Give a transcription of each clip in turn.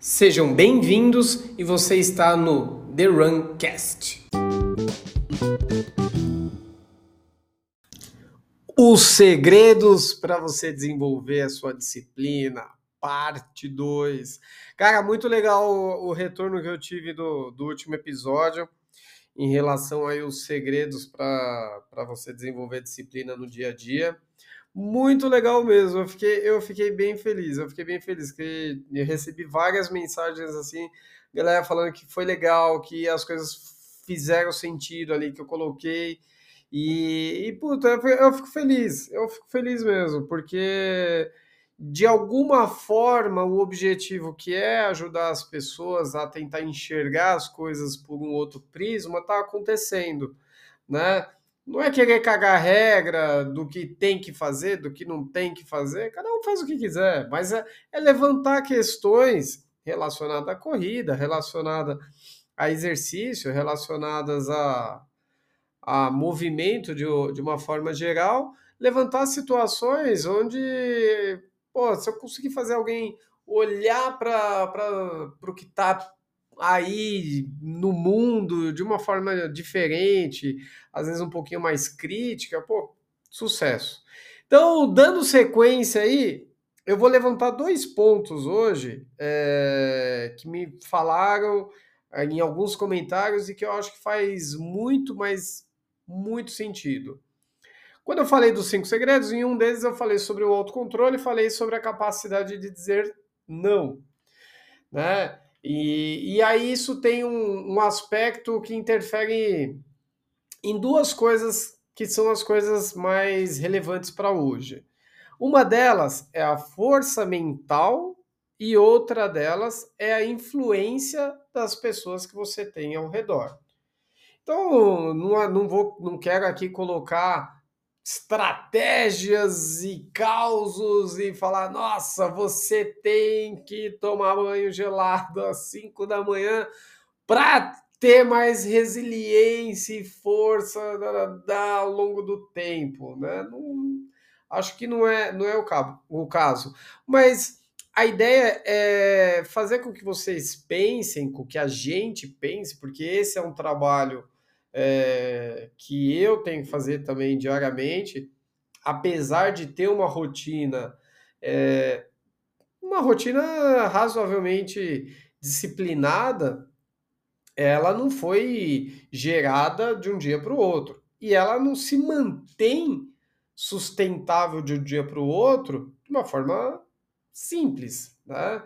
Sejam bem-vindos e você está no The Runcast. Os segredos para você desenvolver a sua disciplina, parte 2. Cara, muito legal o, o, retorno que eu tive do, do último episódio em relação aí aos segredos para você desenvolver disciplina no dia a dia. Muito legal mesmo. Eu fiquei, eu fiquei bem feliz. Eu fiquei bem feliz que eu recebi várias mensagens assim, galera falando que foi legal, que as coisas fizeram sentido ali que eu coloquei. E, e puta, eu, eu fico feliz. Eu fico feliz mesmo, porque de alguma forma o objetivo que é ajudar as pessoas a tentar enxergar as coisas por um outro prisma está acontecendo, né? Não é querer cagar regra do que tem que fazer, do que não tem que fazer, cada um faz o que quiser, mas é, é levantar questões relacionadas à corrida, relacionadas a exercício, relacionadas a, a movimento de, de uma forma geral, levantar situações onde, pô, se eu conseguir fazer alguém olhar para o que está aí no mundo de uma forma diferente, às vezes um pouquinho mais crítica, pô, sucesso. Então, dando sequência aí, eu vou levantar dois pontos hoje é, que me falaram eh, em alguns comentários e que eu acho que faz muito, mas muito sentido. Quando eu falei dos cinco segredos, em um deles eu falei sobre o autocontrole, falei sobre a capacidade de dizer não, né? E, e aí isso tem um, um aspecto que interfere em duas coisas que são as coisas mais relevantes para hoje. Uma delas é a força mental e outra delas é a influência das pessoas que você tem ao redor. Então, não, não, vou, não quero aqui colocar estratégias e causos e falar: nossa, você tem que tomar banho gelado às 5 da manhã para ter mais resiliência e força ao longo do tempo, né? Não, acho que não é, não é o, cabo, o caso. Mas a ideia é fazer com que vocês pensem, com que a gente pense, porque esse é um trabalho é, que eu tenho que fazer também diariamente, apesar de ter uma rotina, é, uma rotina razoavelmente disciplinada, ela não foi gerada de um dia para o outro. E ela não se mantém sustentável de um dia para o outro de uma forma simples. Né?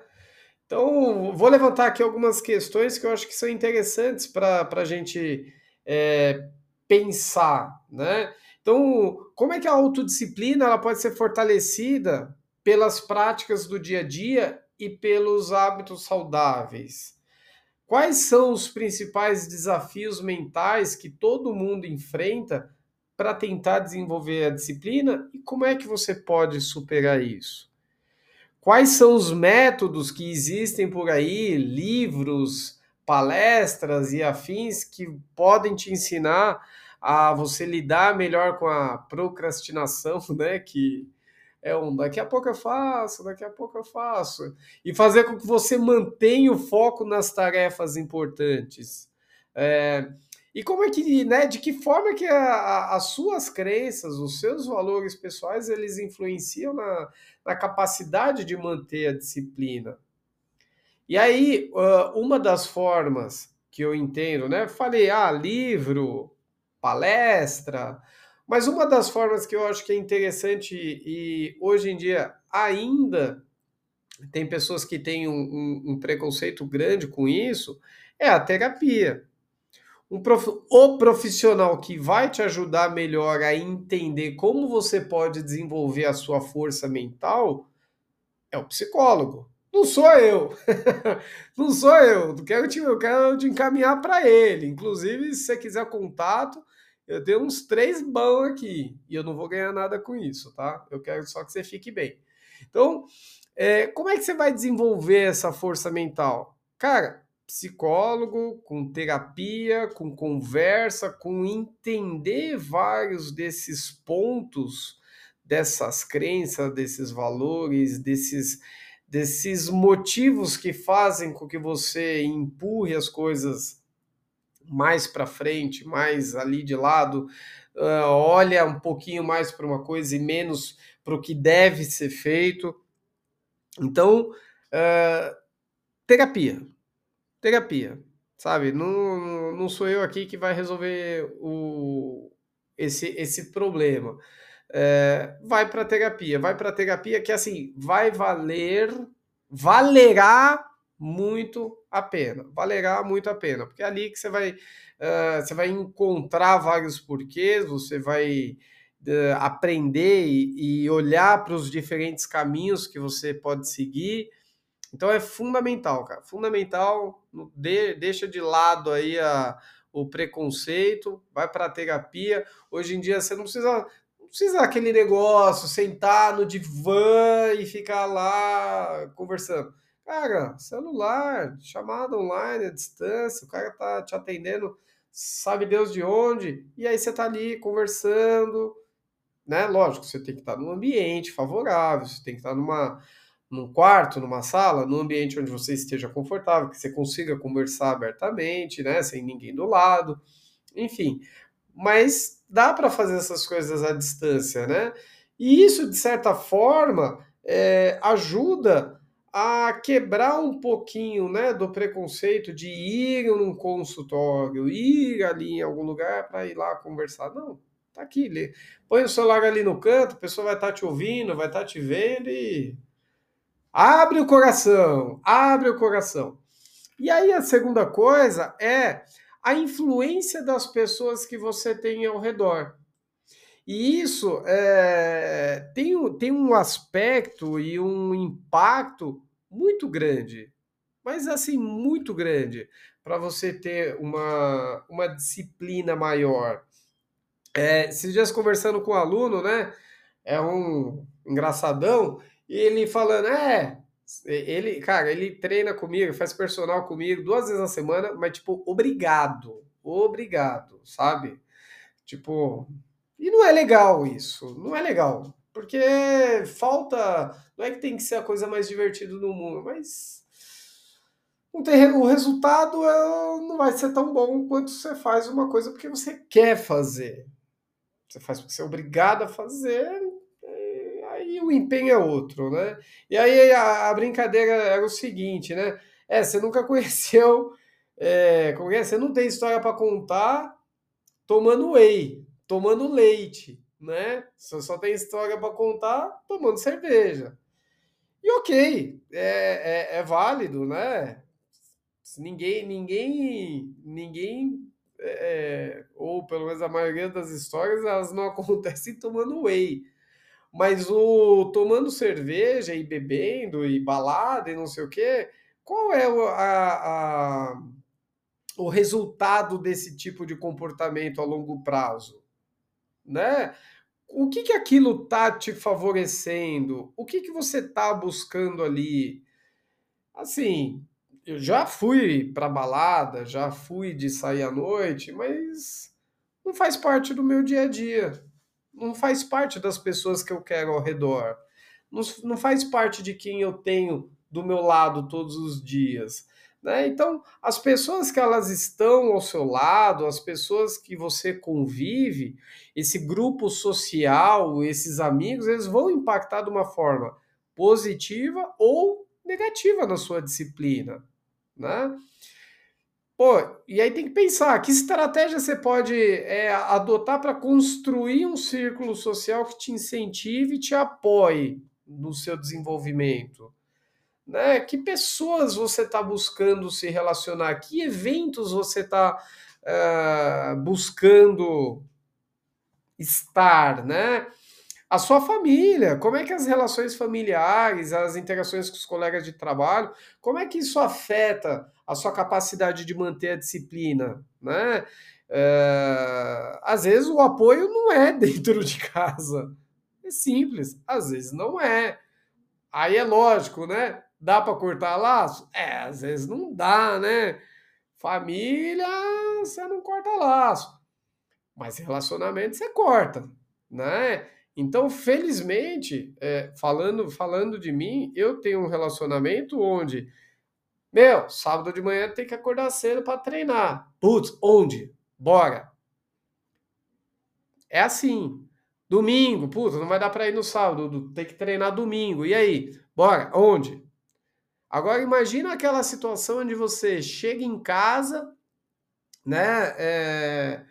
Então, vou levantar aqui algumas questões que eu acho que são interessantes para a gente é, pensar, né? Então, como é que a autodisciplina ela pode ser fortalecida pelas práticas do dia a dia e pelos hábitos saudáveis? Quais são os principais desafios mentais que todo mundo enfrenta para tentar desenvolver a disciplina e como é que você pode superar isso? Quais são os métodos que existem por aí, livros, palestras e afins que podem te ensinar a você lidar melhor com a procrastinação, né? Que é um daqui a pouco eu faço, daqui a pouco eu faço. E fazer com que você mantenha o foco nas tarefas importantes. É, e como é que, né, de que forma que a, a, as suas crenças, os seus valores pessoais, eles influenciam na, na capacidade de manter a disciplina? E aí, uma das formas que eu entendo, né? Falei, ah, livro, palestra, mas uma das formas que eu acho que é interessante e hoje em dia ainda tem pessoas que têm um, um, um preconceito grande com isso, é a terapia. Um prof... O profissional que vai te ajudar melhor a entender como você pode desenvolver a sua força mental é o psicólogo. Não sou eu. não sou eu. Quero te, eu quero te encaminhar para ele. Inclusive, se você quiser contato, eu tenho uns três bons aqui. E eu não vou ganhar nada com isso, tá? Eu quero só que você fique bem. Então, é, como é que você vai desenvolver essa força mental? Cara, psicólogo, com terapia, com conversa, com entender vários desses pontos, dessas crenças, desses valores, desses desses motivos que fazem com que você empurre as coisas mais para frente, mais ali de lado, uh, olha um pouquinho mais para uma coisa e menos para o que deve ser feito. Então, uh, terapia. Terapia, sabe? Não, não sou eu aqui que vai resolver o, esse, esse problema. É, vai para terapia, vai para terapia que assim vai valer, valerá muito a pena, valerá muito a pena, porque é ali que você vai, uh, você vai encontrar vários porquês, você vai uh, aprender e, e olhar para os diferentes caminhos que você pode seguir. Então é fundamental, cara, fundamental. De, deixa de lado aí a, o preconceito, vai para terapia. Hoje em dia você não precisa precisa aquele negócio, sentar no divã e ficar lá conversando. Cara, celular, chamada online, à distância, o cara tá te atendendo, sabe Deus de onde, e aí você tá ali conversando, né? Lógico, você tem que estar num ambiente favorável, você tem que estar numa, num quarto, numa sala, num ambiente onde você esteja confortável, que você consiga conversar abertamente, né? Sem ninguém do lado, enfim. Mas dá para fazer essas coisas à distância, né? E isso, de certa forma, é, ajuda a quebrar um pouquinho né, do preconceito de ir num consultório, ir ali em algum lugar para ir lá conversar. Não, tá aqui. Põe o celular ali no canto, a pessoa vai estar tá te ouvindo, vai estar tá te vendo e. Abre o coração, abre o coração. E aí a segunda coisa é a influência das pessoas que você tem ao redor. E isso é, tem, tem um aspecto e um impacto muito grande, mas assim, muito grande, para você ter uma, uma disciplina maior. É, esses dias conversando com um aluno, né? É um engraçadão, e ele falando, é, ele, cara, ele treina comigo, faz personal comigo duas vezes na semana, mas tipo, obrigado, obrigado, sabe? Tipo, e não é legal isso, não é legal. Porque falta. Não é que tem que ser a coisa mais divertida do mundo, mas. o resultado é, não vai ser tão bom quanto você faz uma coisa porque você quer fazer. Você faz porque você é obrigado a fazer, o empenho é outro, né? E aí a, a brincadeira era o seguinte, né? É, você nunca conheceu. É, como é? Você não tem história para contar tomando whey tomando leite, né? Você só tem história para contar tomando cerveja. E ok, é, é, é válido, né? Ninguém, ninguém, ninguém, é, ou pelo menos a maioria das histórias, elas não acontecem tomando whey. Mas o tomando cerveja e bebendo e balada e não sei o quê, qual é o, a, a, o resultado desse tipo de comportamento a longo prazo? né? O que que aquilo tá te favorecendo? O que que você tá buscando ali? Assim, eu já fui para balada, já fui de sair à noite, mas não faz parte do meu dia a dia. Não faz parte das pessoas que eu quero ao redor. Não, não faz parte de quem eu tenho do meu lado todos os dias. Né? Então, as pessoas que elas estão ao seu lado, as pessoas que você convive, esse grupo social, esses amigos, eles vão impactar de uma forma positiva ou negativa na sua disciplina, né? Pô, e aí tem que pensar que estratégia você pode é, adotar para construir um círculo social que te incentive e te apoie no seu desenvolvimento né? Que pessoas você está buscando se relacionar? Que eventos você está uh, eh, buscando estar, né? A sua família, como é que as relações familiares, as interações com os colegas de trabalho, como é que isso afeta a sua capacidade de manter a disciplina, né? Uh, às vezes o apoio não é dentro de casa. É simples, às vezes não é. Aí é lógico, né? Dá para cortar laço? É, às vezes não dá, né? Família, você não corta laço. Mas relacionamento você corta, né? Então, felizmente, é, falando, falando de mim, eu tenho um relacionamento onde, meu, sábado de manhã tem que acordar cedo para treinar. Putz, onde? Bora. É assim. Domingo, puta, não vai dar para ir no sábado, tem que treinar domingo. E aí? Bora, onde? Agora imagina aquela situação onde você chega em casa, né? É,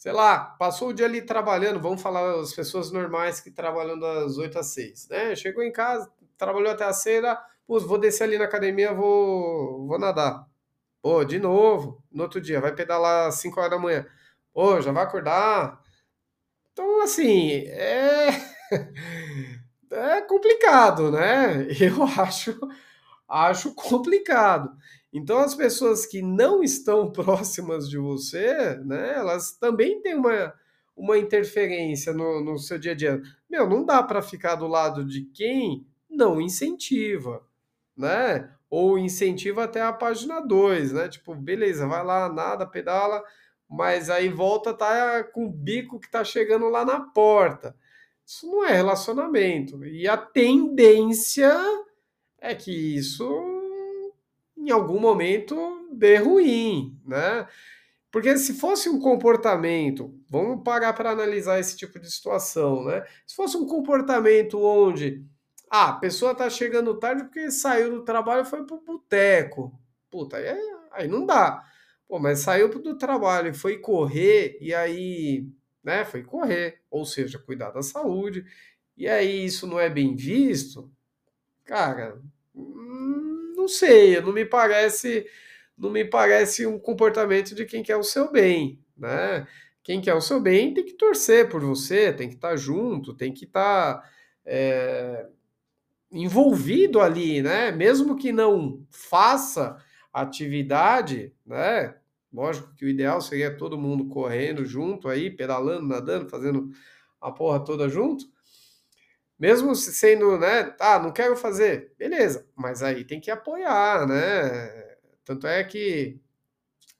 sei lá, passou o dia ali trabalhando, vamos falar as pessoas normais que trabalham das 8 às 6, né? Chegou em casa, trabalhou até a cedo, vou descer ali na academia, vou, vou nadar. Pô, de novo, no outro dia, vai pedalar às 5 horas da manhã. Pô, já vai acordar? Então, assim, é. É complicado, né? Eu acho, acho complicado. Então, as pessoas que não estão próximas de você, né, elas também têm uma, uma interferência no, no seu dia a dia. Meu, não dá para ficar do lado de quem não incentiva, né? Ou incentiva até a página 2, né? Tipo, beleza, vai lá, nada, pedala, mas aí volta, tá com o bico que tá chegando lá na porta. Isso não é relacionamento. E a tendência é que isso em algum momento dê ruim, né? Porque se fosse um comportamento, vamos parar para analisar esse tipo de situação, né? Se fosse um comportamento onde ah, a pessoa tá chegando tarde porque saiu do trabalho e foi pro boteco. Puta, aí, é, aí não dá. Pô, mas saiu do trabalho e foi correr, e aí, né, foi correr, ou seja, cuidar da saúde, e aí isso não é bem visto, cara, não sei, não me parece, não me parece um comportamento de quem quer o seu bem, né? Quem quer o seu bem tem que torcer por você, tem que estar junto, tem que estar é, envolvido ali, né? Mesmo que não faça atividade, né? Lógico que o ideal seria todo mundo correndo junto aí, pedalando, nadando, fazendo a porra toda junto, mesmo sendo, né, ah, não quero fazer, beleza, mas aí tem que apoiar, né? Tanto é que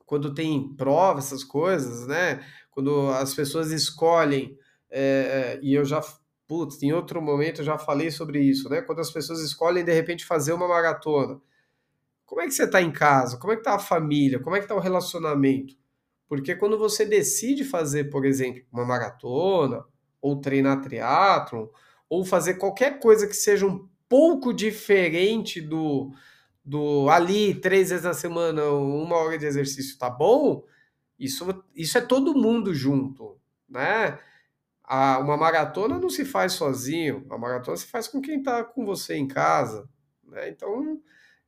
quando tem prova, essas coisas, né? Quando as pessoas escolhem, é, e eu já, putz, em outro momento eu já falei sobre isso, né? Quando as pessoas escolhem de repente fazer uma maratona, como é que você está em casa? Como é que está a família? Como é que está o relacionamento? Porque quando você decide fazer, por exemplo, uma maratona ou treinar triatlon, ou fazer qualquer coisa que seja um pouco diferente do, do ali, três vezes na semana, uma hora de exercício, tá bom? Isso, isso é todo mundo junto, né? A, uma maratona não se faz sozinho, a maratona se faz com quem está com você em casa, né? Então,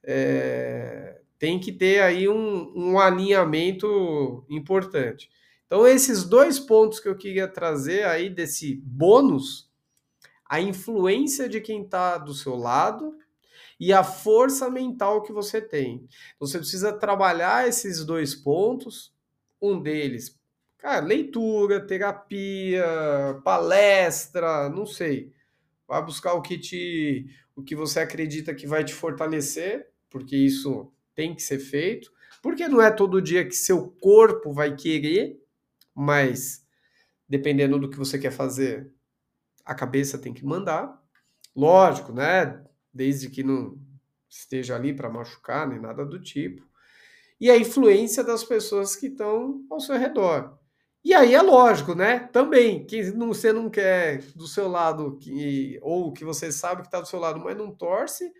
é, tem que ter aí um, um alinhamento importante. Então, esses dois pontos que eu queria trazer aí desse bônus a influência de quem está do seu lado e a força mental que você tem. Você precisa trabalhar esses dois pontos. Um deles, cara, leitura, terapia, palestra, não sei. Vai buscar o que te, o que você acredita que vai te fortalecer, porque isso tem que ser feito. Porque não é todo dia que seu corpo vai querer, mas dependendo do que você quer fazer, a cabeça tem que mandar. Lógico, né? Desde que não esteja ali para machucar nem nada do tipo. E a influência das pessoas que estão ao seu redor. E aí é lógico, né? Também, que você não quer do seu lado, que, ou que você sabe que está do seu lado, mas não torce,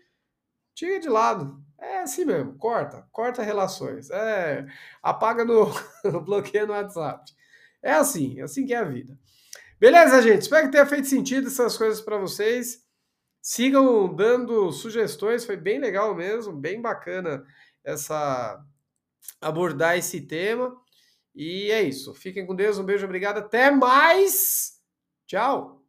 tira de lado. É assim mesmo, corta, corta relações. É, apaga no, bloqueia no WhatsApp. É assim, é assim que é a vida. Beleza, gente? Espero que tenha feito sentido essas coisas para vocês. Sigam dando sugestões, foi bem legal mesmo, bem bacana essa abordar esse tema. E é isso. Fiquem com Deus, um beijo, obrigado, até mais. Tchau.